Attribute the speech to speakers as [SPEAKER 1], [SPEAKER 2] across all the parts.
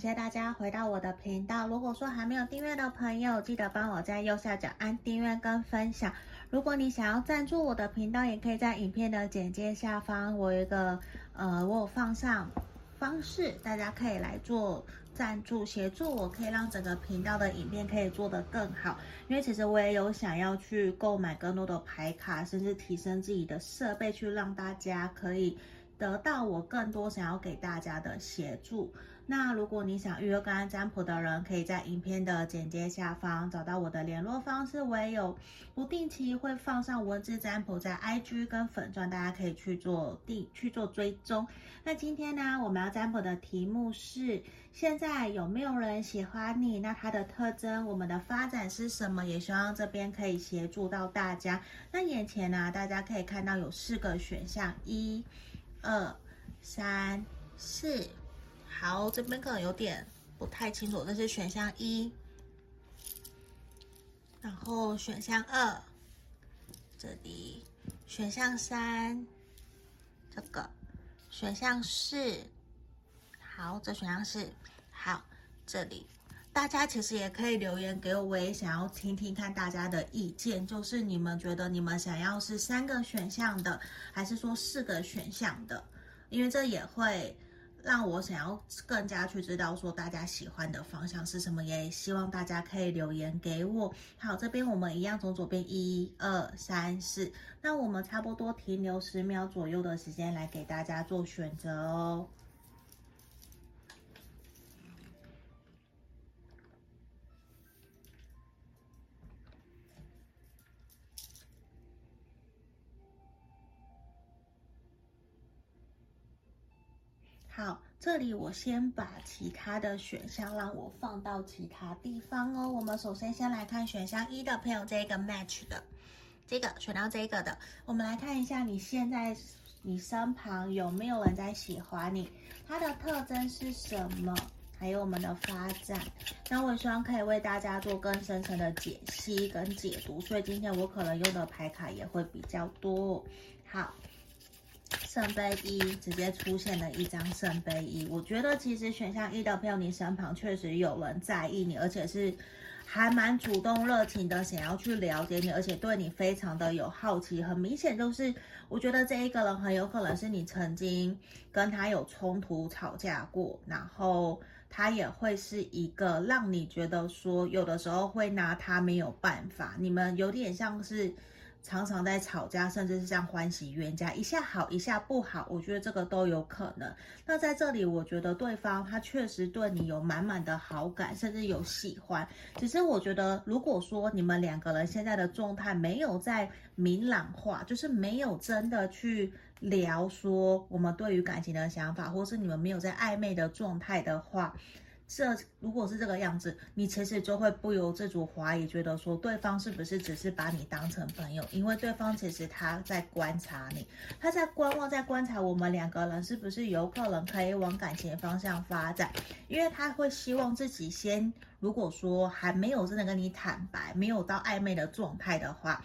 [SPEAKER 1] 谢大家回到我的频道。如果说还没有订阅的朋友，记得帮我在右下角按订阅跟分享。如果你想要赞助我的频道，也可以在影片的简介下方，我有一个呃，我有放上方式，大家可以来做赞助协助我，可以让整个频道的影片可以做得更好。因为其实我也有想要去购买更多的牌卡，甚至提升自己的设备，去让大家可以。得到我更多想要给大家的协助。那如果你想预约个案占卜的人，可以在影片的简介下方找到我的联络方式。我也有不定期会放上文字占卜在 IG 跟粉钻，大家可以去做定去做追踪。那今天呢，我们要占卜的题目是：现在有没有人喜欢你？那他的特征，我们的发展是什么？也希望这边可以协助到大家。那眼前呢，大家可以看到有四个选项，一。二三四，好，这边可能有点不太清楚，这是选项一，然后选项二，这里。选项三，这个。选项四，好，这选项四，好，这里。大家其实也可以留言给我，我也想要听听看大家的意见，就是你们觉得你们想要是三个选项的，还是说四个选项的？因为这也会让我想要更加去知道说大家喜欢的方向是什么，也希望大家可以留言给我。好，这边我们一样从左边一二三四，那我们差不多停留十秒左右的时间来给大家做选择哦。这里我先把其他的选项让我放到其他地方哦。我们首先先来看选项一的朋友，这个 match 的，这个选到这个的，我们来看一下你现在你身旁有没有人在喜欢你，他的特征是什么，还有我们的发展。那我希望可以为大家做更深层的解析跟解读，所以今天我可能用的牌卡也会比较多。好。圣杯一直接出现了一张圣杯一，我觉得其实选项一的朋友，你身旁确实有人在意你，而且是还蛮主动热情的，想要去了解你，而且对你非常的有好奇。很明显就是，我觉得这一个人很有可能是你曾经跟他有冲突、吵架过，然后他也会是一个让你觉得说，有的时候会拿他没有办法，你们有点像是。常常在吵架，甚至是像欢喜冤家，一下好一下不好，我觉得这个都有可能。那在这里，我觉得对方他确实对你有满满的好感，甚至有喜欢。只是我觉得，如果说你们两个人现在的状态没有在明朗化，就是没有真的去聊说我们对于感情的想法，或是你们没有在暧昧的状态的话。这如果是这个样子，你其实就会不由自主怀疑，觉得说对方是不是只是把你当成朋友？因为对方其实他在观察你，他在观望，在观察我们两个人是不是有可能可以往感情方向发展。因为他会希望自己先，如果说还没有真的跟你坦白，没有到暧昧的状态的话。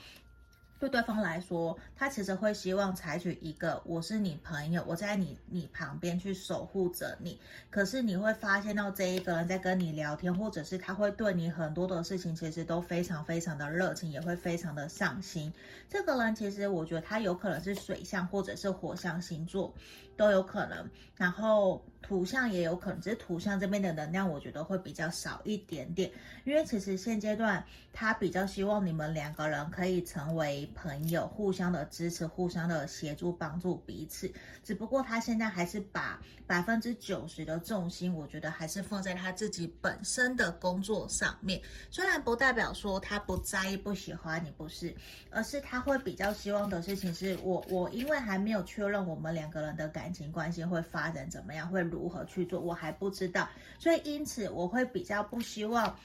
[SPEAKER 1] 对对方来说，他其实会希望采取一个我是你朋友，我在你你旁边去守护着你。可是你会发现到这一个人在跟你聊天，或者是他会对你很多的事情，其实都非常非常的热情，也会非常的上心。这个人其实我觉得他有可能是水象或者是火象星座，都有可能。然后土象也有可能，只是土象这边的能量我觉得会比较少一点点，因为其实现阶段他比较希望你们两个人可以成为。朋友互相的支持，互相的协助，帮助彼此。只不过他现在还是把百分之九十的重心，我觉得还是放在他自己本身的工作上面。虽然不代表说他不在意、不喜欢你，不是，而是他会比较希望的事情是我，我因为还没有确认我们两个人的感情关系会发展怎么样，会如何去做，我还不知道。所以因此，我会比较不希望。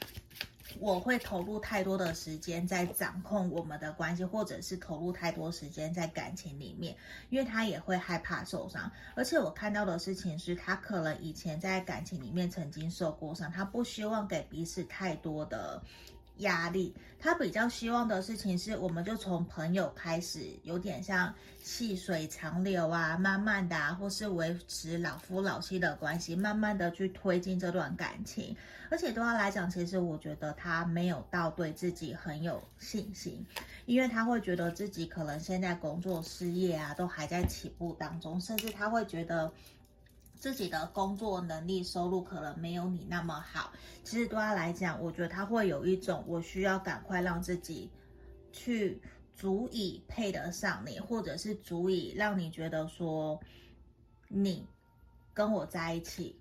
[SPEAKER 1] 我会投入太多的时间在掌控我们的关系，或者是投入太多时间在感情里面，因为他也会害怕受伤。而且我看到的事情是他可能以前在感情里面曾经受过伤，他不希望给彼此太多的压力，他比较希望的事情是，我们就从朋友开始，有点像细水长流啊，慢慢的啊，或是维持老夫老妻的关系，慢慢的去推进这段感情。而且对他来讲，其实我觉得他没有到对自己很有信心，因为他会觉得自己可能现在工作事业啊都还在起步当中，甚至他会觉得。自己的工作能力、收入可能没有你那么好。其实对他来讲，我觉得他会有一种我需要赶快让自己去足以配得上你，或者是足以让你觉得说你跟我在一起，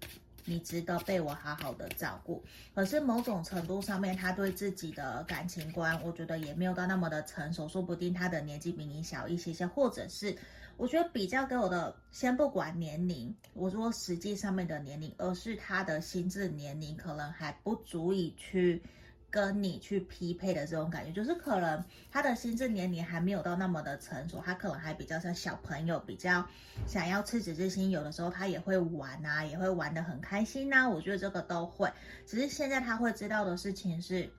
[SPEAKER 1] 你值得被我好好的照顾。可是某种程度上面，他对自己的感情观，我觉得也没有到那么的成熟。说不定他的年纪比你小一些些，或者是。我觉得比较给我的，先不管年龄，我说实际上面的年龄，而是他的心智年龄可能还不足以去跟你去匹配的这种感觉，就是可能他的心智年龄还没有到那么的成熟，他可能还比较像小朋友，比较想要赤子之心，有的时候他也会玩啊，也会玩得很开心呐、啊，我觉得这个都会，只是现在他会知道的事情是。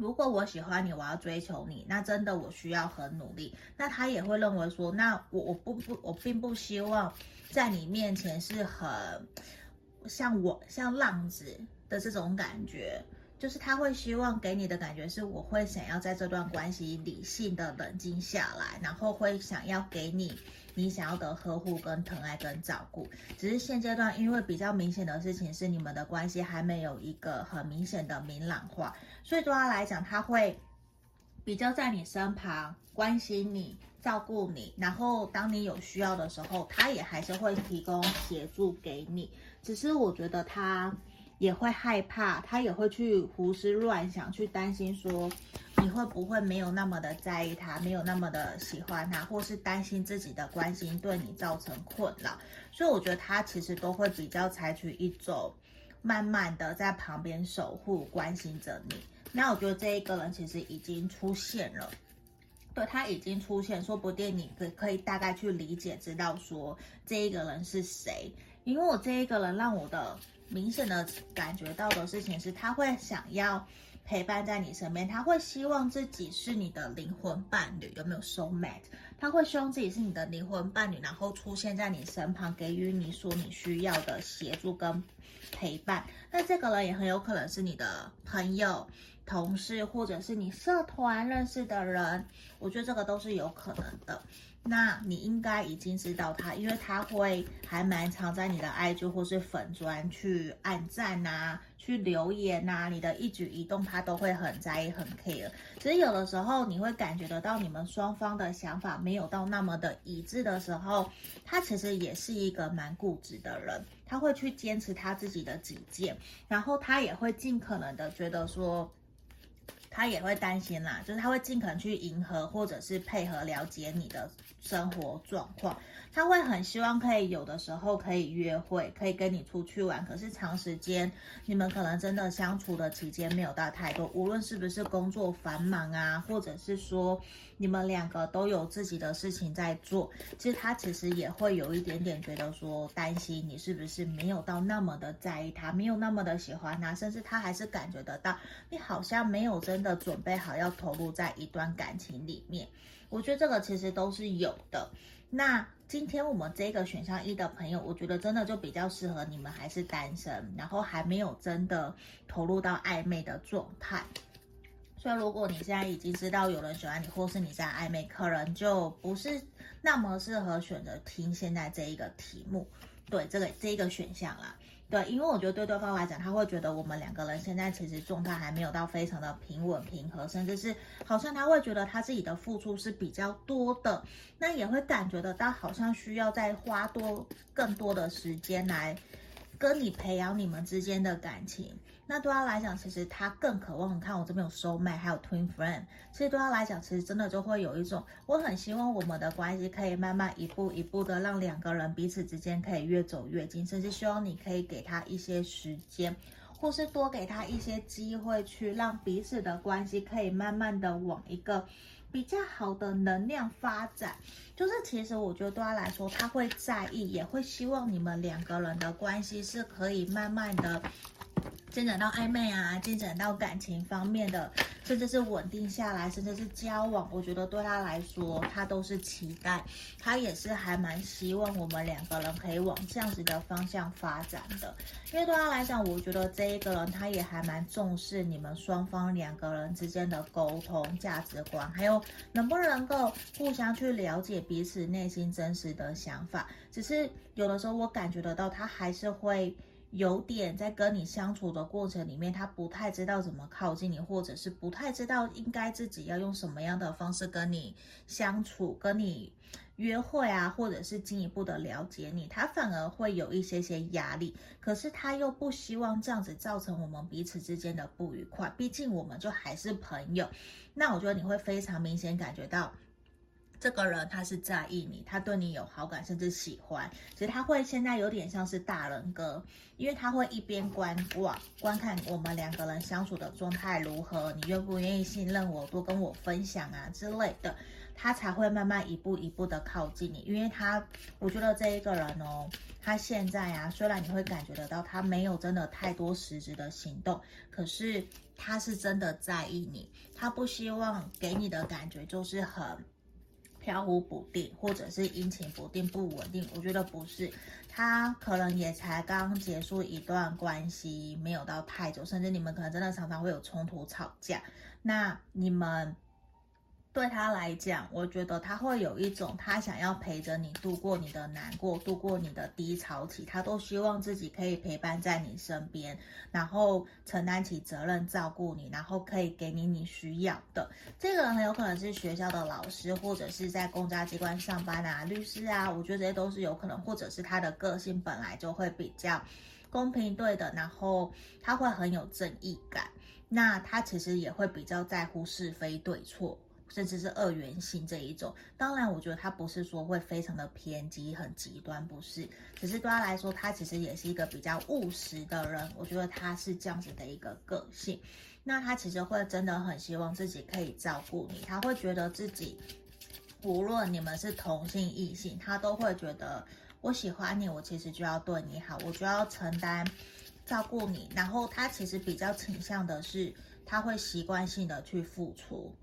[SPEAKER 1] 如果我喜欢你，我要追求你，那真的我需要很努力。那他也会认为说，那我我不不我并不希望在你面前是很像我像浪子的这种感觉，就是他会希望给你的感觉是，我会想要在这段关系理性的冷静下来，然后会想要给你。你想要的呵护、跟疼爱、跟照顾，只是现阶段因为比较明显的事情是你们的关系还没有一个很明显的明朗化，所以对他来讲，他会比较在你身旁关心你、照顾你，然后当你有需要的时候，他也还是会提供协助给你。只是我觉得他也会害怕，他也会去胡思乱想，去担心说。你会不会没有那么的在意他，没有那么的喜欢他，或是担心自己的关心对你造成困扰？所以我觉得他其实都会比较采取一种慢慢的在旁边守护、关心着你。那我觉得这一个人其实已经出现了，对，他已经出现，说不定你可可以大概去理解，知道说这一个人是谁。因为我这一个人让我的明显的感觉到的事情是，他会想要。陪伴在你身边，他会希望自己是你的灵魂伴侣，有没有 soul mate？他会希望自己是你的灵魂伴侣，然后出现在你身旁，给予你所你需要的协助跟陪伴。那这个人也很有可能是你的朋友、同事，或者是你社团认识的人。我觉得这个都是有可能的。那你应该已经知道他，因为他会还蛮常在你的 IG 或是粉专去按赞啊，去留言啊，你的一举一动他都会很在意、很 care。其实有的时候你会感觉得到，你们双方的想法没有到那么的一致的时候，他其实也是一个蛮固执的人，他会去坚持他自己的己见，然后他也会尽可能的觉得说。他也会担心啦，就是他会尽可能去迎合或者是配合了解你的生活状况。他会很希望可以有的时候可以约会，可以跟你出去玩。可是长时间你们可能真的相处的期间没有到太多，无论是不是工作繁忙啊，或者是说你们两个都有自己的事情在做，其实他其实也会有一点点觉得说担心你是不是没有到那么的在意他，没有那么的喜欢他，甚至他还是感觉得到你好像没有真的准备好要投入在一段感情里面。我觉得这个其实都是有的。那今天我们这个选项一的朋友，我觉得真的就比较适合你们还是单身，然后还没有真的投入到暧昧的状态。所以如果你现在已经知道有人喜欢你，或是你在暧昧，可能就不是那么适合选择听现在这一个题目，对这个这一个选项啦。对，因为我觉得对对方来讲，他会觉得我们两个人现在其实状态还没有到非常的平稳平和，甚至是好像他会觉得他自己的付出是比较多的，那也会感觉得到好像需要再花多更多的时间来跟你培养你们之间的感情。那对他来讲，其实他更渴望。你看我这边有 soul mate，还有 twin friend。其实对他来讲，其实真的就会有一种，我很希望我们的关系可以慢慢一步一步的让两个人彼此之间可以越走越近，甚至希望你可以给他一些时间，或是多给他一些机会，去让彼此的关系可以慢慢的往一个比较好的能量发展。就是其实我觉得对他来说，他会在意，也会希望你们两个人的关系是可以慢慢的。进展到暧昧啊，进展到感情方面的，甚至是稳定下来，甚至是交往，我觉得对他来说，他都是期待，他也是还蛮希望我们两个人可以往这样子的方向发展的。因为对他来讲，我觉得这一个人他也还蛮重视你们双方两个人之间的沟通、价值观，还有能不能够互相去了解彼此内心真实的想法。只是有的时候我感觉得到，他还是会。有点在跟你相处的过程里面，他不太知道怎么靠近你，或者是不太知道应该自己要用什么样的方式跟你相处，跟你约会啊，或者是进一步的了解你，他反而会有一些些压力。可是他又不希望这样子造成我们彼此之间的不愉快，毕竟我们就还是朋友。那我觉得你会非常明显感觉到。这个人他是在意你，他对你有好感，甚至喜欢。其实他会现在有点像是大人哥，因为他会一边观望、观看我们两个人相处的状态如何，你愿不愿意信任我，多跟我分享啊之类的，他才会慢慢一步一步的靠近你。因为他，我觉得这一个人哦，他现在啊，虽然你会感觉得到他没有真的太多实质的行动，可是他是真的在意你，他不希望给你的感觉就是很。飘忽不定，或者是阴晴不定、不稳定，我觉得不是，他可能也才刚结束一段关系，没有到太久，甚至你们可能真的常常会有冲突、吵架，那你们。对他来讲，我觉得他会有一种他想要陪着你度过你的难过，度过你的低潮期，他都希望自己可以陪伴在你身边，然后承担起责任，照顾你，然后可以给你你需要的。这个人很有可能是学校的老师，或者是在公家机关上班啊，律师啊，我觉得这些都是有可能，或者是他的个性本来就会比较公平对的，然后他会很有正义感，那他其实也会比较在乎是非对错。甚至是二元性这一种，当然，我觉得他不是说会非常的偏激、很极端，不是。只是对他来说，他其实也是一个比较务实的人。我觉得他是这样子的一个个性。那他其实会真的很希望自己可以照顾你，他会觉得自己无论你们是同性异性，他都会觉得我喜欢你，我其实就要对你好，我就要承担照顾你。然后他其实比较倾向的是，他会习惯性的去付出。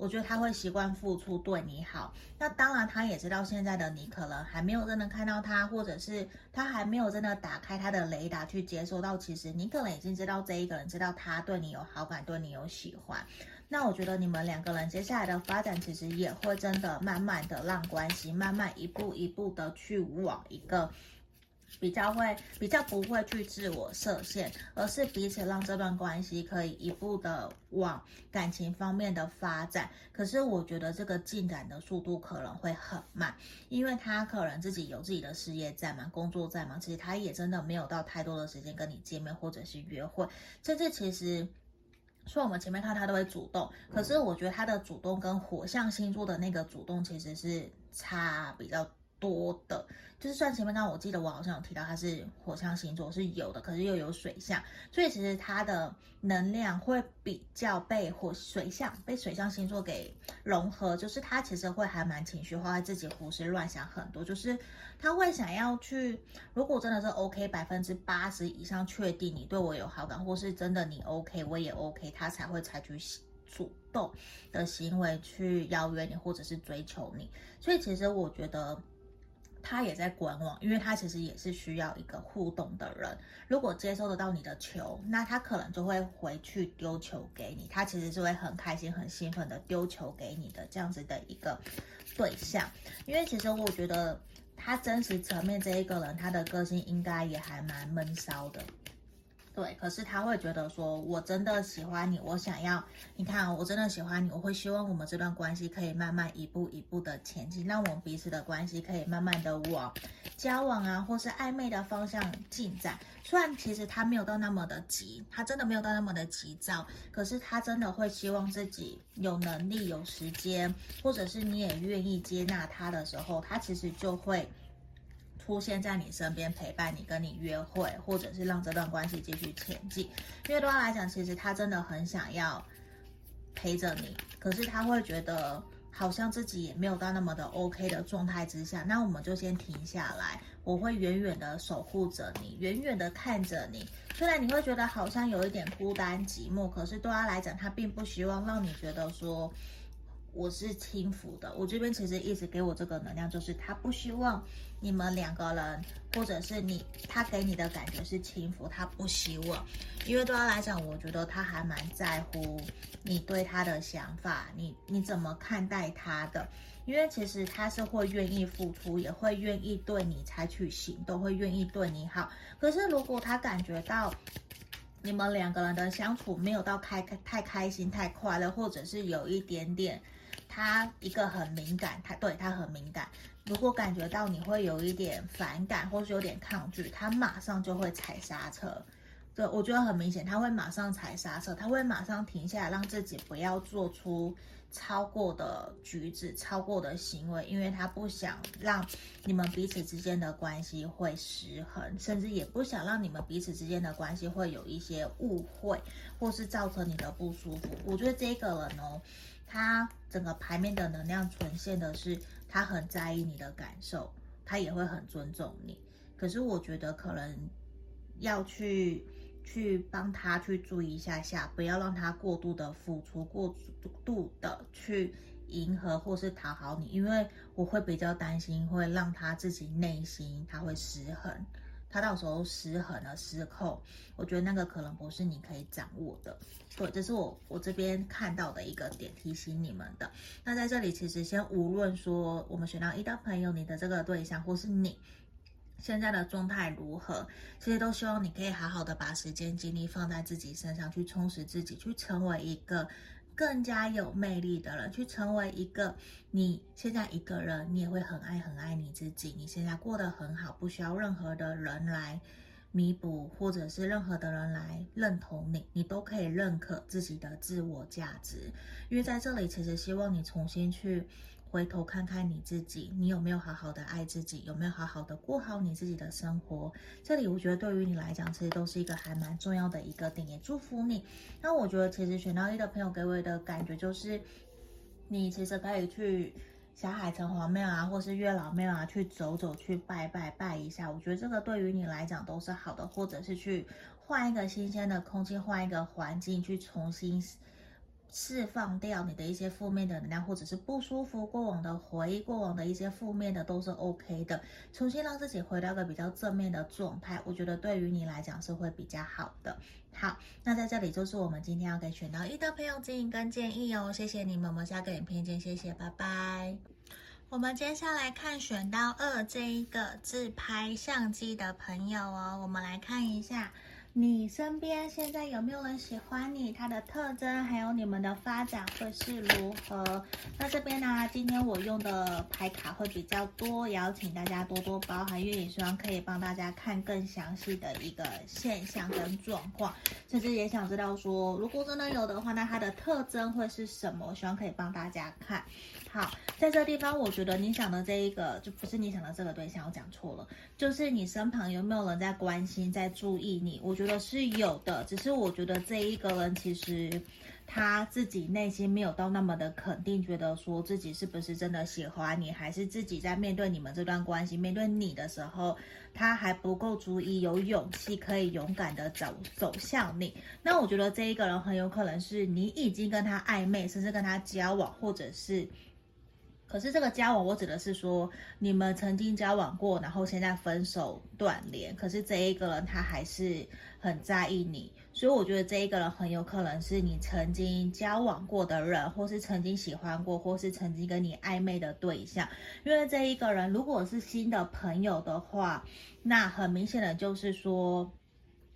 [SPEAKER 1] 我觉得他会习惯付出，对你好。那当然，他也知道现在的你可能还没有真的看到他，或者是他还没有真的打开他的雷达去接收到。其实你可能已经知道这一个人，知道他对你有好感，对你有喜欢。那我觉得你们两个人接下来的发展，其实也会真的慢慢的让关系慢慢一步一步的去往一个。比较会比较不会去自我设限，而是彼此让这段关系可以一步的往感情方面的发展。可是我觉得这个进展的速度可能会很慢，因为他可能自己有自己的事业在忙，工作在忙，其实他也真的没有到太多的时间跟你见面或者是约会。甚至其实，虽然我们前面看他都会主动，可是我觉得他的主动跟火象星座的那个主动其实是差比较多的。就是算前面刚刚我记得我好像有提到他是火象星座是有的，可是又有水象，所以其实他的能量会比较被火水象被水象星座给融合，就是他其实会还蛮情绪化，自己胡思乱想很多，就是他会想要去，如果真的是 OK 百分之八十以上确定你对我有好感，或是真的你 OK 我也 OK，他才会采取主动的行为去邀约你或者是追求你，所以其实我觉得。他也在观望，因为他其实也是需要一个互动的人。如果接收得到你的球，那他可能就会回去丢球给你。他其实是会很开心、很兴奋的丢球给你的这样子的一个对象。因为其实我觉得他真实层面这一个人，他的个性应该也还蛮闷骚的。对，可是他会觉得说，我真的喜欢你，我想要，你看，我真的喜欢你，我会希望我们这段关系可以慢慢一步一步的前进，让我们彼此的关系可以慢慢的往交往啊，或是暧昧的方向进展。虽然其实他没有到那么的急，他真的没有到那么的急躁，可是他真的会希望自己有能力、有时间，或者是你也愿意接纳他的时候，他其实就会。出现在你身边陪伴你，跟你约会，或者是让这段关系继续前进。因为对他来讲，其实他真的很想要陪着你，可是他会觉得好像自己也没有到那么的 OK 的状态之下，那我们就先停下来。我会远远的守护着你，远远的看着你。虽然你会觉得好像有一点孤单寂寞，可是对他来讲，他并不希望让你觉得说我是轻浮的。我这边其实一直给我这个能量，就是他不希望你们两个人，或者是你，他给你的感觉是轻浮，他不希望。因为对他来讲，我觉得他还蛮在乎你对他的想法，你你怎么看待他的。因为其实他是会愿意付出，也会愿意对你采取行动，会愿意对你好。可是如果他感觉到你们两个人的相处没有到开开太开心、太快乐，或者是有一点点他一个很敏感，他对他很敏感。如果感觉到你会有一点反感，或是有点抗拒，他马上就会踩刹车。对，我觉得很明显，他会马上踩刹车，他会马上停下来，让自己不要做出。超过的举止，超过的行为，因为他不想让你们彼此之间的关系会失衡，甚至也不想让你们彼此之间的关系会有一些误会，或是造成你的不舒服。我觉得这个人哦，他整个牌面的能量呈现的是他很在意你的感受，他也会很尊重你。可是我觉得可能要去。去帮他去注意一下下，不要让他过度的付出，过度的去迎合或是讨好你，因为我会比较担心会让他自己内心他会失衡，他到时候失衡了失控，我觉得那个可能不是你可以掌握的。对，这是我我这边看到的一个点，提醒你们的。那在这里，其实先无论说我们选到一的朋友，你的这个对象或是你。现在的状态如何？其实都希望你可以好好的把时间精力放在自己身上，去充实自己，去成为一个更加有魅力的人，去成为一个你现在一个人，你也会很爱很爱你自己。你现在过得很好，不需要任何的人来弥补，或者是任何的人来认同你，你都可以认可自己的自我价值。因为在这里，其实希望你重新去。回头看看你自己，你有没有好好的爱自己？有没有好好的过好你自己的生活？这里我觉得对于你来讲，其实都是一个还蛮重要的一个点，也祝福你。那我觉得其实选到一的朋友给我的感觉就是，你其实可以去小海城隍庙啊，或是月老庙啊，去走走，去拜拜拜一下。我觉得这个对于你来讲都是好的，或者是去换一个新鲜的空气，换一个环境，去重新。释放掉你的一些负面的能量，或者是不舒服、过往的回忆、过往的一些负面的都是 OK 的，重新让自己回到一个比较正面的状态，我觉得对于你来讲是会比较好的。好，那在这里就是我们今天要给选到一的朋友指引跟建议哦，谢谢你们，我们下个影片见，谢谢，拜拜。我们接下来看选到二这一个自拍相机的朋友哦，我们来看一下。你身边现在有没有人喜欢你？他的特征还有你们的发展会是如何？那这边呢，今天我用的牌卡会比较多，邀请大家多多包涵，因为也希望可以帮大家看更详细的一个现象跟状况，甚至也想知道说，如果真的有的话，那它的特征会是什么？希望可以帮大家看。好，在这个地方，我觉得你想的这一个就不是你想的这个对象，我讲错了，就是你身旁有没有人在关心、在注意你？我觉得是有的，只是我觉得这一个人其实他自己内心没有到那么的肯定，觉得说自己是不是真的喜欢你，还是自己在面对你们这段关系、面对你的时候，他还不够足以有勇气可以勇敢的走走向你。那我觉得这一个人很有可能是你已经跟他暧昧，甚至跟他交往，或者是。可是这个交往，我指的是说你们曾经交往过，然后现在分手断联。可是这一个人他还是很在意你，所以我觉得这一个人很有可能是你曾经交往过的人，或是曾经喜欢过，或是曾经跟你暧昧的对象。因为这一个人如果是新的朋友的话，那很明显的就是说，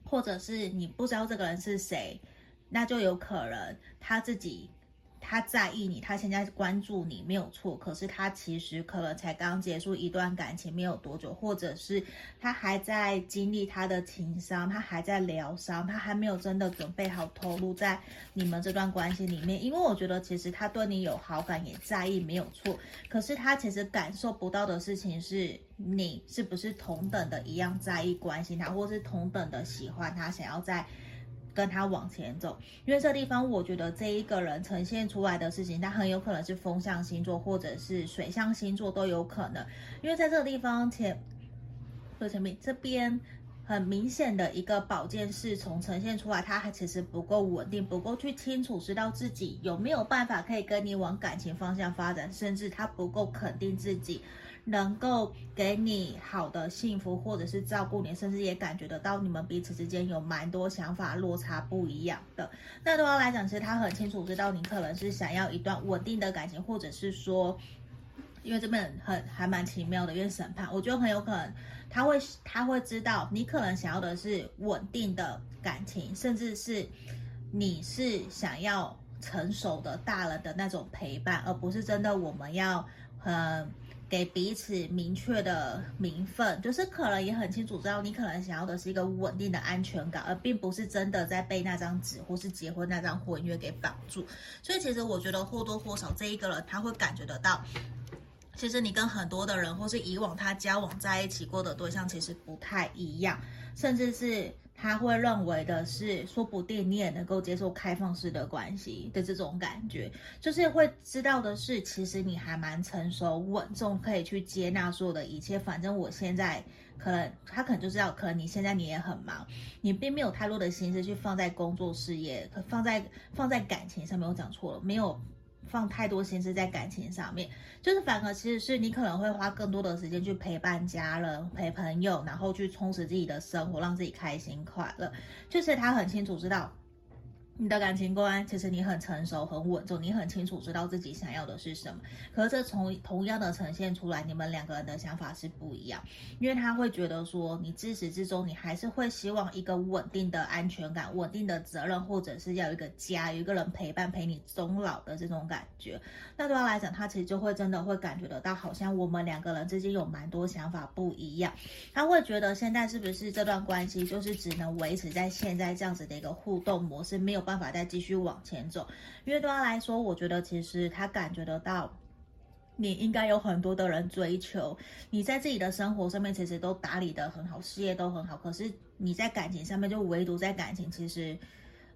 [SPEAKER 1] 或者是你不知道这个人是谁，那就有可能他自己。他在意你，他现在关注你没有错，可是他其实可能才刚结束一段感情没有多久，或者是他还在经历他的情伤，他还在疗伤，他还没有真的准备好投入在你们这段关系里面。因为我觉得其实他对你有好感，也在意没有错，可是他其实感受不到的事情是你是不是同等的一样在意关心他，或是同等的喜欢他，想要在。跟他往前走。因为这地方，我觉得这一个人呈现出来的事情，他很有可能是风象星座或者是水象星座都有可能。因为在这个地方前，或前面这边。很明显的一个宝剑侍从呈现出来，他还其实不够稳定，不够去清楚知道自己有没有办法可以跟你往感情方向发展，甚至他不够肯定自己能够给你好的幸福，或者是照顾你，甚至也感觉得到你们彼此之间有蛮多想法落差不一样的。那对他来讲，其实他很清楚知道你可能是想要一段稳定的感情，或者是说，因为这边很还蛮奇妙的，因为审判，我觉得很有可能。他会他会知道你可能想要的是稳定的感情，甚至是你是想要成熟的大人的那种陪伴，而不是真的我们要呃给彼此明确的名分。就是可能也很清楚知道你可能想要的是一个稳定的安全感，而并不是真的在被那张纸或是结婚那张婚约给绑住。所以其实我觉得或多或少这一个人他会感觉得到。其实你跟很多的人，或是以往他交往在一起过的对象，其实不太一样，甚至是他会认为的是，说不定你也能够接受开放式的关系的这种感觉，就是会知道的是，其实你还蛮成熟稳重，可以去接纳所有的一切。反正我现在可能他可能就知道，可能你现在你也很忙，你并没有太多的心思去放在工作事业，可放在放在感情上面。我讲错了，没有。放太多心思在感情上面，就是反而其实是你可能会花更多的时间去陪伴家人、陪朋友，然后去充实自己的生活，让自己开心快乐。就是他很清楚知道。你的感情观，其实你很成熟、很稳重，你很清楚知道自己想要的是什么。可是这从同样的呈现出来，你们两个人的想法是不一样。因为他会觉得说，你自始至终你还是会希望一个稳定的安全感、稳定的责任，或者是要一个家，有一个人陪伴陪你终老的这种感觉。那对他来讲，他其实就会真的会感觉得到，好像我们两个人之间有蛮多想法不一样。他会觉得现在是不是这段关系就是只能维持在现在这样子的一个互动模式，没有办法再继续往前走，因为对他来说，我觉得其实他感觉得到，你应该有很多的人追求，你在自己的生活上面其实都打理得很好，事业都很好，可是你在感情上面就唯独在感情，其实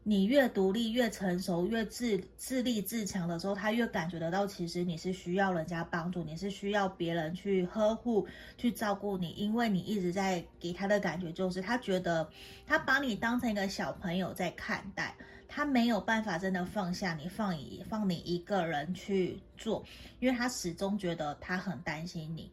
[SPEAKER 1] 你越独立、越成熟、越自自立自强的时候，他越感觉得到，其实你是需要人家帮助，你是需要别人去呵护、去照顾你，因为你一直在给他的感觉就是，他觉得他把你当成一个小朋友在看待。他没有办法真的放下你，放你放你一个人去做，因为他始终觉得他很担心你。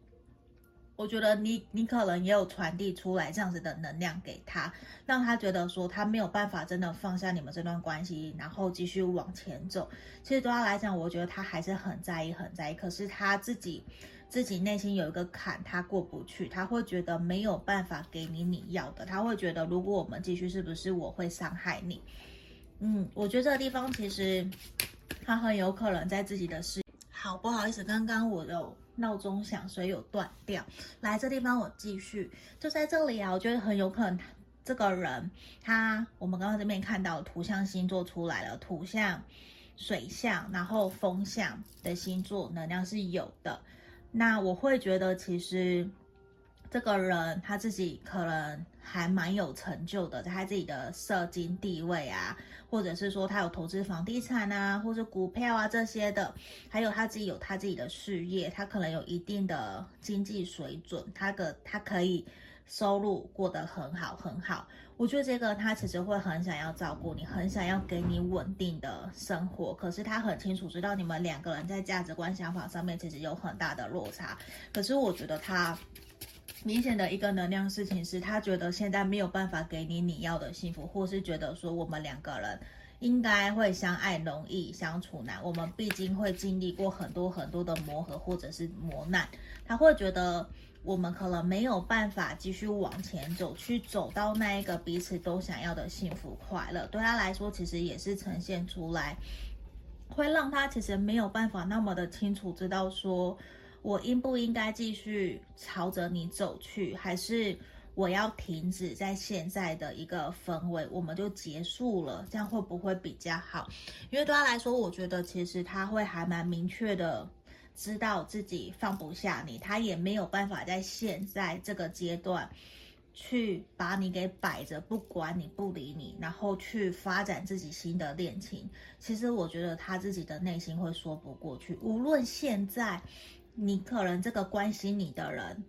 [SPEAKER 1] 我觉得你你可能也有传递出来这样子的能量给他，让他觉得说他没有办法真的放下你们这段关系，然后继续往前走。其实对他来讲，我觉得他还是很在意，很在意。可是他自己自己内心有一个坎，他过不去，他会觉得没有办法给你你要的，他会觉得如果我们继续，是不是我会伤害你？嗯，我觉得这个地方其实他很有可能在自己的事。好，不好意思，刚刚我有闹钟响，所以有断掉。来，这地方我继续，就在这里啊。我觉得很有可能这个人他，我们刚刚这边看到土象星座出来了，土象、水象，然后风象的星座能量是有的。那我会觉得其实。这个人他自己可能还蛮有成就的，在他自己的社经地位啊，或者是说他有投资房地产啊，或者股票啊这些的，还有他自己有他自己的事业，他可能有一定的经济水准，他的他可以收入过得很好很好。我觉得这个他其实会很想要照顾你，很想要给你稳定的生活，可是他很清楚知道你们两个人在价值观想法上面其实有很大的落差，可是我觉得他。明显的一个能量事情是，他觉得现在没有办法给你你要的幸福，或是觉得说我们两个人应该会相爱容易相处难。我们毕竟会经历过很多很多的磨合或者是磨难，他会觉得我们可能没有办法继续往前走，去走到那一个彼此都想要的幸福快乐。对他来说，其实也是呈现出来，会让他其实没有办法那么的清楚知道说。我应不应该继续朝着你走去，还是我要停止在现在的一个氛围，我们就结束了？这样会不会比较好？因为对他来说，我觉得其实他会还蛮明确的知道自己放不下你，他也没有办法在现在这个阶段去把你给摆着，不管你不理你，然后去发展自己新的恋情。其实我觉得他自己的内心会说不过去。无论现在你可能这个关心你的人，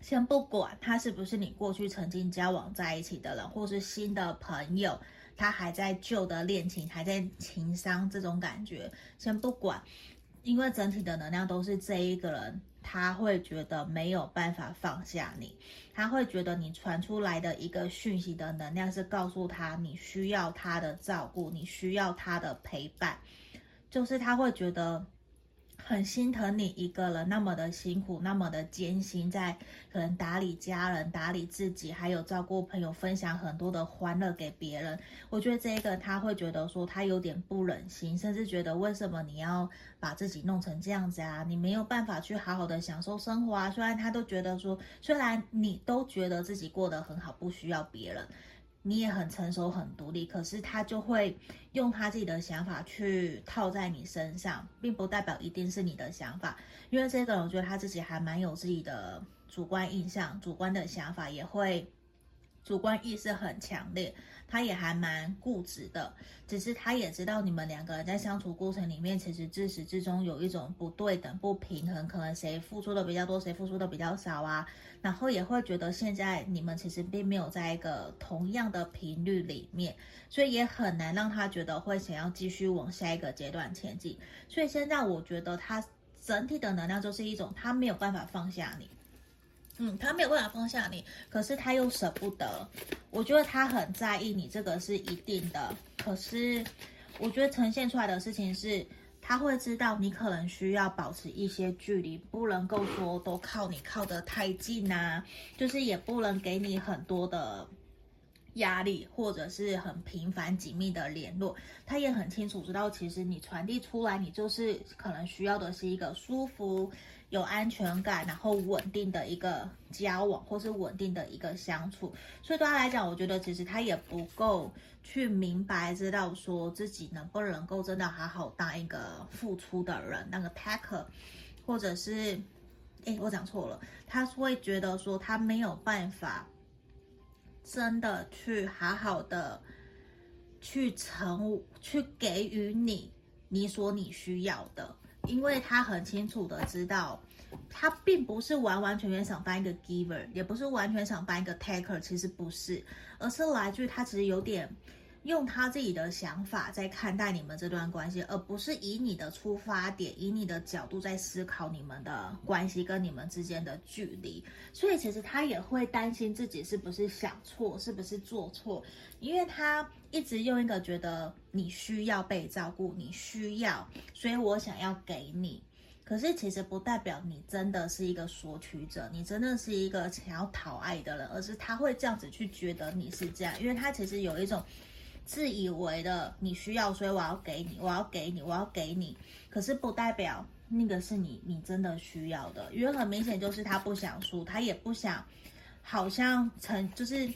[SPEAKER 1] 先不管他是不是你过去曾经交往在一起的人，或是新的朋友，他还在旧的恋情，还在情伤这种感觉，先不管，因为整体的能量都是这一个人。他会觉得没有办法放下你，他会觉得你传出来的一个讯息的能量是告诉他你需要他的照顾，你需要他的陪伴，就是他会觉得。很心疼你一个人那么的辛苦，那么的艰辛，在可能打理家人、打理自己，还有照顾朋友，分享很多的欢乐给别人。我觉得这一个他会觉得说他有点不忍心，甚至觉得为什么你要把自己弄成这样子啊？你没有办法去好好的享受生活啊！虽然他都觉得说，虽然你都觉得自己过得很好，不需要别人。你也很成熟、很独立，可是他就会用他自己的想法去套在你身上，并不代表一定是你的想法。因为这个人，我觉得他自己还蛮有自己的主观印象、主观的想法，也会主观意识很强烈。他也还蛮固执的，只是他也知道你们两个人在相处过程里面，其实自始至终有一种不对等、不平衡，可能谁付出的比较多，谁付出的比较少啊。然后也会觉得现在你们其实并没有在一个同样的频率里面，所以也很难让他觉得会想要继续往下一个阶段前进。所以现在我觉得他整体的能量就是一种他没有办法放下你。嗯，他没有办法放下你，可是他又舍不得。我觉得他很在意你，这个是一定的。可是，我觉得呈现出来的事情是，他会知道你可能需要保持一些距离，不能够说都靠你靠得太近啊，就是也不能给你很多的压力，或者是很频繁紧密的联络。他也很清楚知道，其实你传递出来，你就是可能需要的是一个舒服。有安全感，然后稳定的一个交往，或是稳定的一个相处，所以对他来讲，我觉得其实他也不够去明白，知道说自己能不能够真的好好当一个付出的人，那个 packer，或者是，诶，我讲错了，他是会觉得说他没有办法真的去好好的去成去给予你你所你需要的。因为他很清楚的知道，他并不是完完全全想当一个 giver，也不是完全想当一个 taker，其实不是，而是来自于他其实有点用他自己的想法在看待你们这段关系，而不是以你的出发点，以你的角度在思考你们的关系跟你们之间的距离。所以其实他也会担心自己是不是想错，是不是做错，因为他。一直用一个觉得你需要被照顾，你需要，所以我想要给你。可是其实不代表你真的是一个索取者，你真的是一个想要讨爱的人，而是他会这样子去觉得你是这样，因为他其实有一种自以为的你需要，所以我要给你，我要给你，我要给你。可是不代表那个是你，你真的需要的，因为很明显就是他不想输，他也不想，好像成就是。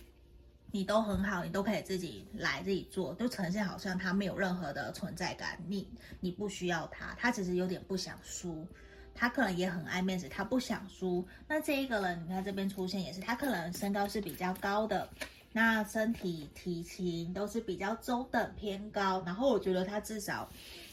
[SPEAKER 1] 你都很好，你都可以自己来自己做，就呈现好像他没有任何的存在感。你你不需要他，他其实有点不想输，他可能也很爱面子，他不想输。那这一个人，你看这边出现也是，他可能身高是比较高的，那身体体型都是比较中等偏高，然后我觉得他至少。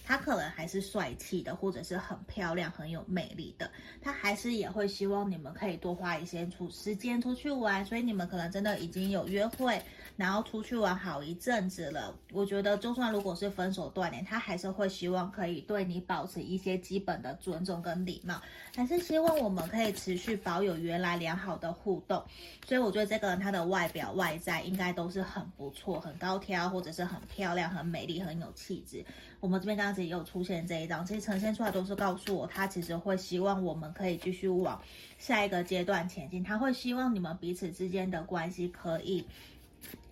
[SPEAKER 1] 他可能还是帅气的，或者是很漂亮、很有魅力的。他还是也会希望你们可以多花一些出时间出去玩，所以你们可能真的已经有约会，然后出去玩好一阵子了。我觉得，就算如果是分手断联，他还是会希望可以对你保持一些基本的尊重跟礼貌，还是希望我们可以持续保有原来良好的互动。所以我觉得这个人他的外表外在应该都是很不错，很高挑，或者是很漂亮、很美丽、很有气质。我们这边刚刚也有出现这一张，其实呈现出来都是告诉我，他其实会希望我们可以继续往下一个阶段前进。他会希望你们彼此之间的关系可以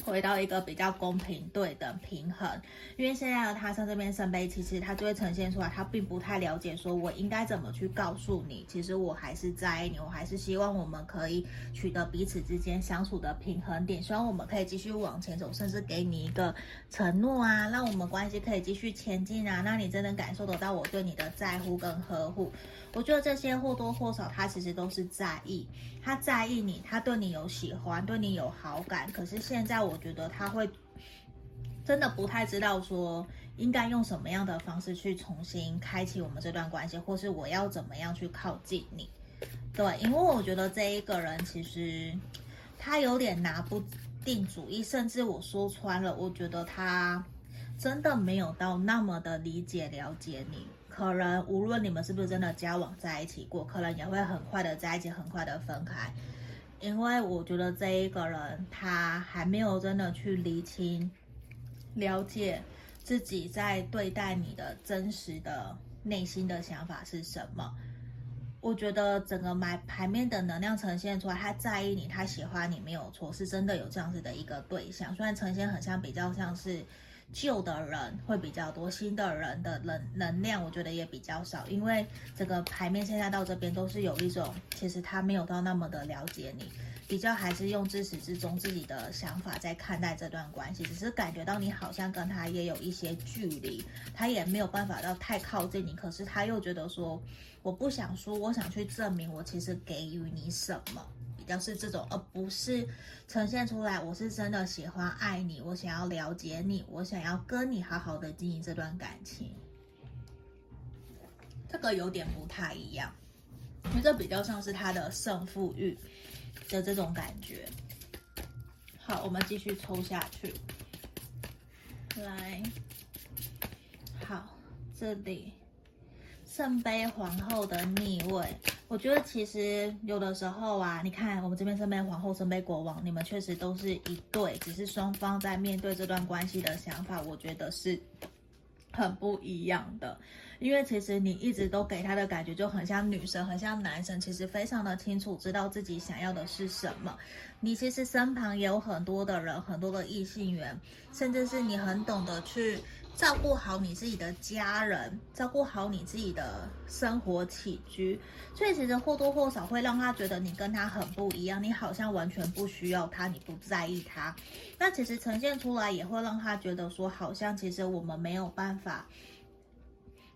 [SPEAKER 1] 回到一个比较公平、对等、平衡，因为现在的他在这边圣杯，其实他就会呈现出来，他并不太了解，说我应该怎么去告诉你，其实我还是在意你，我还是希望我们可以取得彼此之间相处的平衡点，希望我们可以继续往前走，甚至给你一个承诺啊，让我们关系可以继续前进啊，让你真的感受得到我对你的在乎跟呵护。我觉得这些或多或少，他其实都是在意，他在意你，他对你有喜欢，对你有好感。可是现在，我觉得他会真的不太知道说应该用什么样的方式去重新开启我们这段关系，或是我要怎么样去靠近你。对，因为我觉得这一个人其实他有点拿不定主意，甚至我说穿了，我觉得他真的没有到那么的理解了解你。可能无论你们是不是真的交往在一起过，可能也会很快的在一起，很快的分开。因为我觉得这一个人他还没有真的去厘清、了解自己在对待你的真实的内心的想法是什么。我觉得整个买牌面的能量呈现出来，他在意你，他喜欢你，没有错，是真的有这样子的一个对象。虽然呈现很像，比较像是。旧的人会比较多，新的人的能能量，我觉得也比较少。因为这个牌面现在到这边都是有一种，其实他没有到那么的了解你，比较还是用自始至终自己的想法在看待这段关系，只是感觉到你好像跟他也有一些距离，他也没有办法到太靠近你，可是他又觉得说，我不想说，我想去证明我其实给予你什么。要是这种，而不是呈现出来，我是真的喜欢爱你，我想要了解你，我想要跟你好好的经营这段感情。这个有点不太一样，因为这比较像是他的胜负欲的这种感觉。好，我们继续抽下去，来，好，这里。圣杯皇后的逆位，我觉得其实有的时候啊，你看我们这边身边皇后、圣杯国王，你们确实都是一对，只是双方在面对这段关系的想法，我觉得是很不一样的。因为其实你一直都给他的感觉就很像女生，很像男生，其实非常的清楚知道自己想要的是什么。你其实身旁也有很多的人，很多的异性缘，甚至是你很懂得去。照顾好你自己的家人，照顾好你自己的生活起居，所以其实或多或少会让他觉得你跟他很不一样，你好像完全不需要他，你不在意他。那其实呈现出来也会让他觉得说，好像其实我们没有办法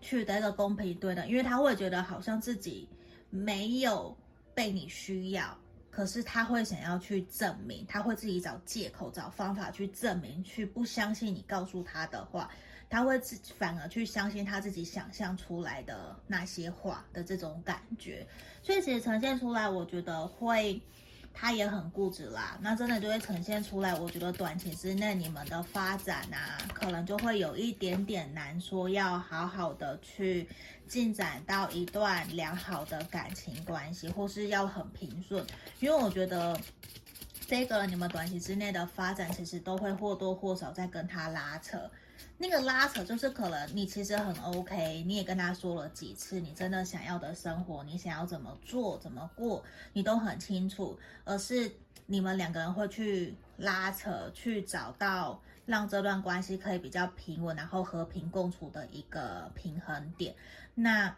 [SPEAKER 1] 取得一个公平对等，因为他会觉得好像自己没有被你需要，可是他会想要去证明，他会自己找借口、找方法去证明，去不相信你告诉他的话。他会自反而去相信他自己想象出来的那些话的这种感觉，所以其实呈现出来，我觉得会，他也很固执啦。那真的就会呈现出来，我觉得短期之内你们的发展啊，可能就会有一点点难说，要好好的去进展到一段良好的感情关系，或是要很平顺，因为我觉得这个你们短期之内的发展，其实都会或多或少在跟他拉扯。那个拉扯就是可能你其实很 OK，你也跟他说了几次，你真的想要的生活，你想要怎么做、怎么过，你都很清楚。而是你们两个人会去拉扯，去找到让这段关系可以比较平稳，然后和平共处的一个平衡点。那。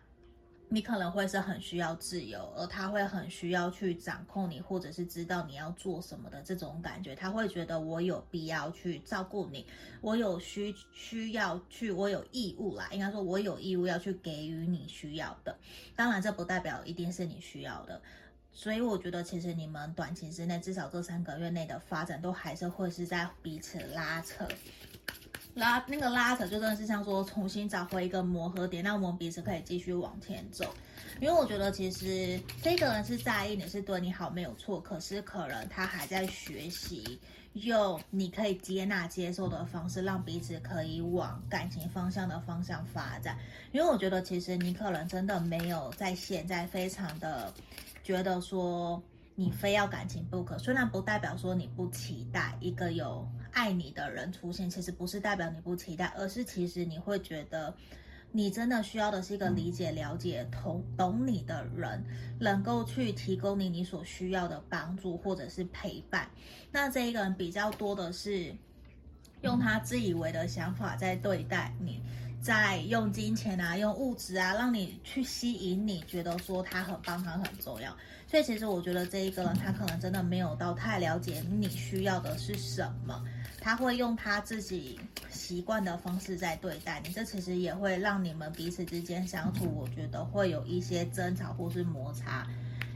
[SPEAKER 1] 你可能会是很需要自由，而他会很需要去掌控你，或者是知道你要做什么的这种感觉。他会觉得我有必要去照顾你，我有需需要去，我有义务啦。应该说，我有义务要去给予你需要的。当然，这不代表一定是你需要的。所以，我觉得其实你们短期之内，至少这三个月内的发展，都还是会是在彼此拉扯。拉那个拉扯就真的是像说重新找回一个磨合点，让我们彼此可以继续往前走。因为我觉得其实这个人是在意你，是对你好没有错，可是可能他还在学习用你可以接纳接受的方式，让彼此可以往感情方向的方向发展。因为我觉得其实你可能真的没有在现在非常的觉得说你非要感情不可，虽然不代表说你不期待一个有。爱你的人出现，其实不是代表你不期待，而是其实你会觉得你真的需要的是一个理解、了解、懂懂你的人，能够去提供你你所需要的帮助或者是陪伴。那这一个人比较多的是用他自以为的想法在对待你。在用金钱啊，用物质啊，让你去吸引你，觉得说他很棒，他很重要。所以其实我觉得这一个人，他可能真的没有到太了解你需要的是什么，他会用他自己习惯的方式在对待你。这其实也会让你们彼此之间相处，我觉得会有一些争吵或是摩擦，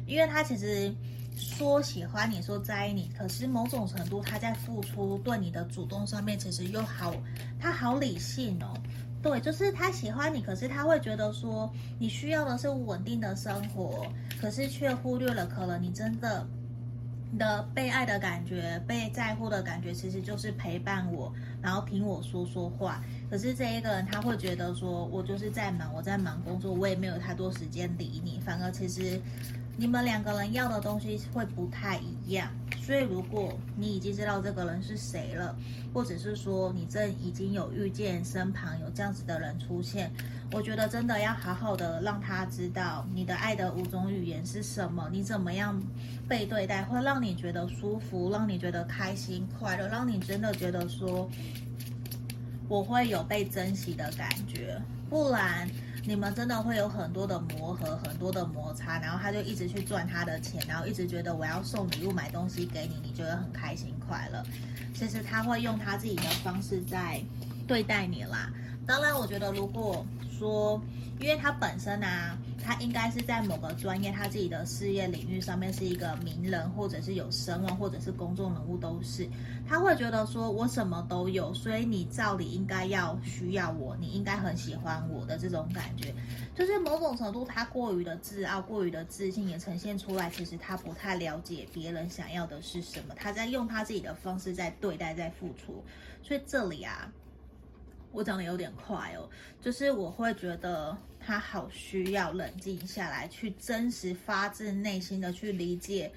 [SPEAKER 1] 因为他其实说喜欢你，说在意你，可是某种程度他在付出对你的主动上面，其实又好，他好理性哦。对，就是他喜欢你，可是他会觉得说你需要的是稳定的生活，可是却忽略了可能你真的的被爱的感觉、被在乎的感觉，其实就是陪伴我，然后听我说说话。可是这一个人他会觉得说，我就是在忙，我在忙工作，我也没有太多时间理你，反而其实。你们两个人要的东西会不太一样，所以如果你已经知道这个人是谁了，或者是说你正已经有遇见身旁有这样子的人出现，我觉得真的要好好的让他知道你的爱的五种语言是什么，你怎么样被对待会让你觉得舒服，让你觉得开心快乐，让你真的觉得说我会有被珍惜的感觉，不然。你们真的会有很多的磨合，很多的摩擦，然后他就一直去赚他的钱，然后一直觉得我要送礼物、买东西给你，你觉得很开心快乐。其实他会用他自己的方式在对待你啦。当然，我觉得如果说，因为他本身啊。他应该是在某个专业，他自己的事业领域上面是一个名人，或者是有声望，或者是公众人物都是。他会觉得说，我什么都有，所以你照理应该要需要我，你应该很喜欢我的这种感觉，就是某种程度他过于的自傲，过于的自信，也呈现出来。其实他不太了解别人想要的是什么，他在用他自己的方式在对待，在付出。所以这里啊。我讲的有点快哦，就是我会觉得他好需要冷静下来，去真实发自内心的去理解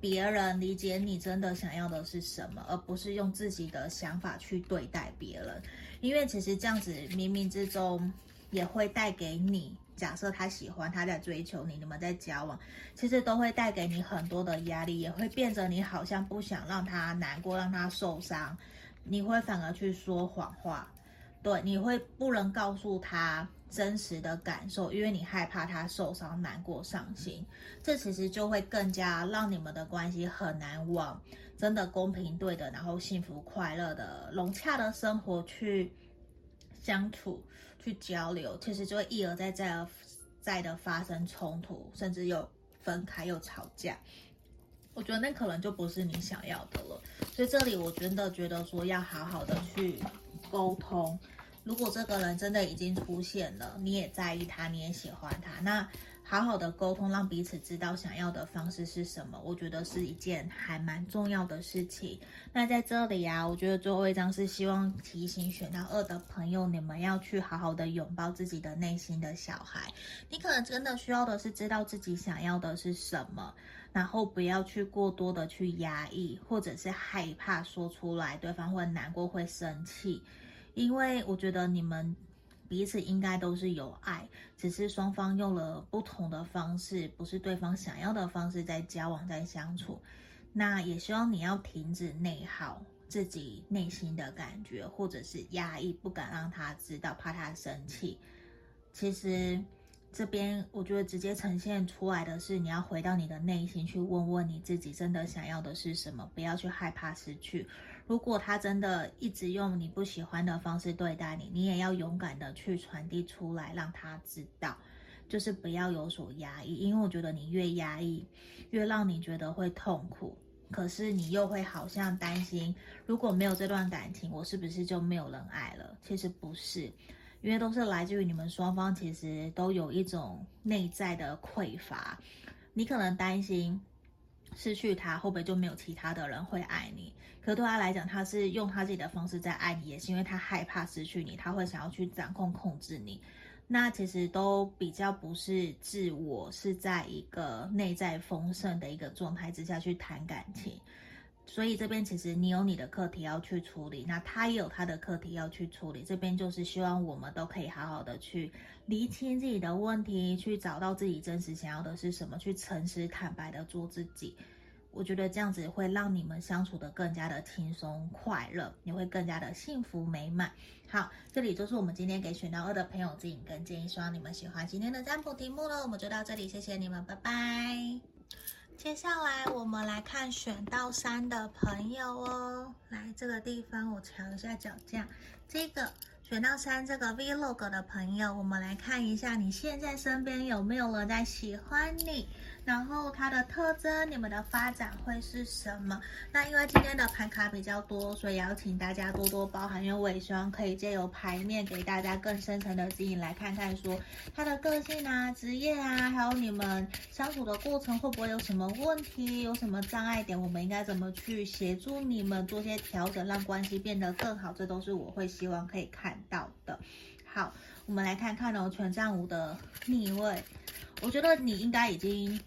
[SPEAKER 1] 别人，理解你真的想要的是什么，而不是用自己的想法去对待别人。因为其实这样子冥冥之中也会带给你，假设他喜欢，他在追求你，你们在交往，其实都会带给你很多的压力，也会变着你好像不想让他难过，让他受伤，你会反而去说谎话。对，你会不能告诉他真实的感受，因为你害怕他受伤、难过、伤心。这其实就会更加让你们的关系很难往真的公平、对的，然后幸福、快乐的融洽的生活去相处、去交流。其实就会一而再、再而再的发生冲突，甚至又分开、又吵架。我觉得那可能就不是你想要的了。所以这里我真的觉得说，要好好的去。沟通，如果这个人真的已经出现了，你也在意他，你也喜欢他，那好好的沟通，让彼此知道想要的方式是什么，我觉得是一件还蛮重要的事情。那在这里啊，我觉得最后一张是希望提醒选到二的朋友，你们要去好好的拥抱自己的内心的小孩。你可能真的需要的是知道自己想要的是什么，然后不要去过多的去压抑，或者是害怕说出来，对方会难过，会生气。因为我觉得你们彼此应该都是有爱，只是双方用了不同的方式，不是对方想要的方式在交往、在相处。那也希望你要停止内耗自己内心的感觉，或者是压抑，不敢让他知道，怕他生气。其实这边我觉得直接呈现出来的是，你要回到你的内心去问问你自己，真的想要的是什么，不要去害怕失去。如果他真的一直用你不喜欢的方式对待你，你也要勇敢的去传递出来，让他知道，就是不要有所压抑，因为我觉得你越压抑，越让你觉得会痛苦。可是你又会好像担心，如果没有这段感情，我是不是就没有人爱了？其实不是，因为都是来自于你们双方其实都有一种内在的匮乏，你可能担心。失去他，会不会就没有其他的人会爱你？可对他来讲，他是用他自己的方式在爱你，也是因为他害怕失去你，他会想要去掌控、控制你。那其实都比较不是自我，是在一个内在丰盛的一个状态之下去谈感情。所以这边其实你有你的课题要去处理，那他也有他的课题要去处理。这边就是希望我们都可以好好的去厘清自己的问题，去找到自己真实想要的是什么，去诚实坦白的做自己。我觉得这样子会让你们相处得更加的轻松快乐，你会更加的幸福美满。好，这里就是我们今天给选到二的朋友指引跟建议，希望你们喜欢今天的占卜题目了。我们就到这里，谢谢你们，拜拜。接下来我们来看选到三的朋友哦，来这个地方我调一下脚架，这个选到三这个 Vlog 的朋友，我们来看一下你现在身边有没有人在喜欢你。然后它的特征，你们的发展会是什么？那因为今天的盘卡比较多，所以邀请大家多多包涵，因为我也希望可以借由牌面给大家更深层的指引，来看看说他的个性啊、职业啊，还有你们相处的过程会不会有什么问题、有什么障碍点，我们应该怎么去协助你们做些调整，让关系变得更好？这都是我会希望可以看到的。好，我们来看看哦，权杖五的逆位。我觉得你应该已经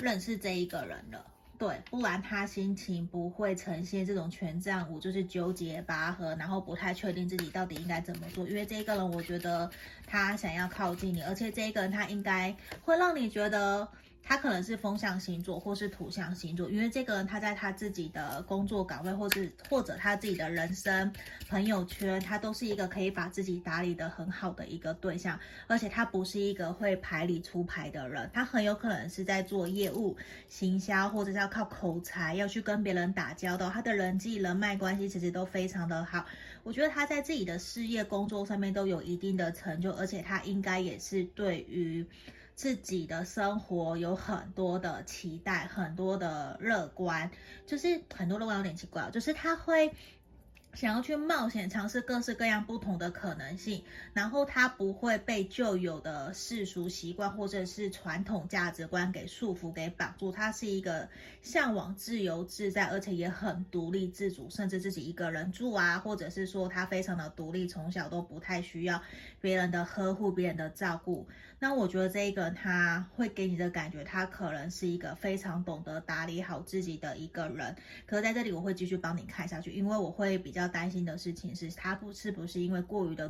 [SPEAKER 1] 认识这一个人了，对，不然他心情不会呈现这种权杖五，就是纠结拔河，然后不太确定自己到底应该怎么做。因为这一个人，我觉得他想要靠近你，而且这一个人他应该会让你觉得。他可能是风象星座或是土象星座，因为这个人他在他自己的工作岗位，或是或者他自己的人生朋友圈，他都是一个可以把自己打理得很好的一个对象，而且他不是一个会牌理出牌的人，他很有可能是在做业务、行销，或者是要靠口才要去跟别人打交道，他的人际人脉关系其实都非常的好，我觉得他在自己的事业工作上面都有一定的成就，而且他应该也是对于。自己的生活有很多的期待，很多的乐观，就是很多乐观有点奇怪，就是他会。想要去冒险，尝试各式各样不同的可能性，然后他不会被旧有的世俗习惯或者是传统价值观给束缚、给绑住。他是一个向往自由自在，而且也很独立自主，甚至自己一个人住啊，或者是说他非常的独立，从小都不太需要别人的呵护、别人的照顾。那我觉得这一个他会给你的感觉，他可能是一个非常懂得打理好自己的一个人。可是在这里我会继续帮你看下去，因为我会比较。担心的事情是，他不是不是因为过于的。